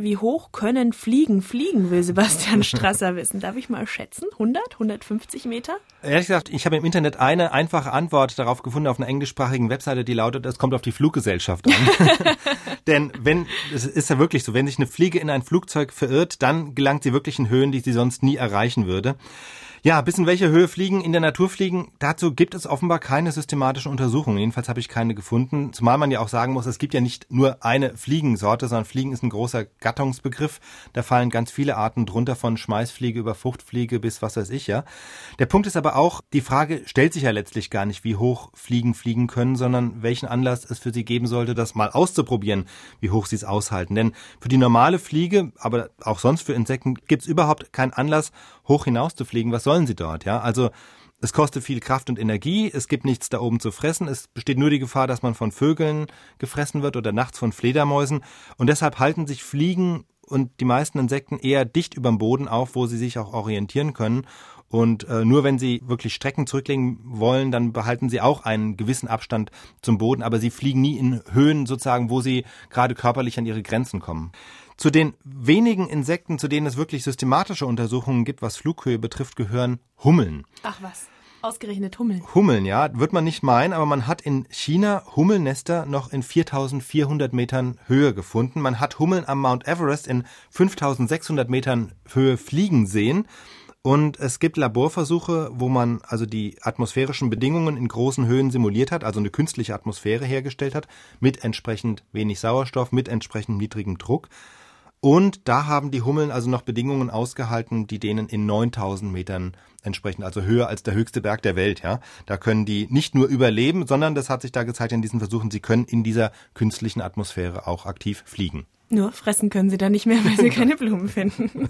wie hoch können Fliegen fliegen, will Sebastian Strasser wissen. Darf ich mal schätzen? 100, 150 Meter? Ehrlich gesagt, ich habe im Internet eine einfache Antwort darauf gefunden auf einer englischsprachigen Webseite, die lautet, es kommt auf die Fluggesellschaft an. Denn wenn, es ist ja wirklich so, wenn sich eine Fliege in ein Flugzeug verirrt, dann gelangt sie wirklich in Höhen, die sie sonst nie erreichen würde. Ja, bis in welche Höhe Fliegen in der Natur fliegen, dazu gibt es offenbar keine systematischen Untersuchungen. Jedenfalls habe ich keine gefunden. Zumal man ja auch sagen muss, es gibt ja nicht nur eine Fliegensorte, sondern Fliegen ist ein großer Gattungsbegriff. Da fallen ganz viele Arten drunter von Schmeißfliege über Fruchtfliege bis was weiß ich ja. Der Punkt ist aber auch, die Frage stellt sich ja letztlich gar nicht, wie hoch Fliegen fliegen können, sondern welchen Anlass es für sie geben sollte, das mal auszuprobieren, wie hoch sie es aushalten. Denn für die normale Fliege, aber auch sonst für Insekten, gibt es überhaupt keinen Anlass, hoch hinaus zu fliegen. Was sollen sie dort? Ja, also es kostet viel Kraft und Energie, es gibt nichts da oben zu fressen, es besteht nur die Gefahr, dass man von Vögeln gefressen wird oder nachts von Fledermäusen. Und deshalb halten sich Fliegen und die meisten Insekten eher dicht überm Boden auf, wo sie sich auch orientieren können. Und äh, nur wenn sie wirklich Strecken zurücklegen wollen, dann behalten sie auch einen gewissen Abstand zum Boden, aber sie fliegen nie in Höhen sozusagen, wo sie gerade körperlich an ihre Grenzen kommen. Zu den wenigen Insekten, zu denen es wirklich systematische Untersuchungen gibt, was Flughöhe betrifft, gehören Hummeln. Ach was. Ausgerechnet Hummeln. Hummeln, ja, wird man nicht meinen, aber man hat in China Hummelnester noch in 4400 Metern Höhe gefunden. Man hat Hummeln am Mount Everest in 5600 Metern Höhe fliegen sehen. Und es gibt Laborversuche, wo man also die atmosphärischen Bedingungen in großen Höhen simuliert hat, also eine künstliche Atmosphäre hergestellt hat, mit entsprechend wenig Sauerstoff, mit entsprechend niedrigem Druck. Und da haben die Hummeln also noch Bedingungen ausgehalten, die denen in 9000 Metern entsprechen, also höher als der höchste Berg der Welt, ja. Da können die nicht nur überleben, sondern das hat sich da gezeigt in diesen Versuchen, sie können in dieser künstlichen Atmosphäre auch aktiv fliegen. Nur fressen können sie da nicht mehr, weil sie keine Blumen finden.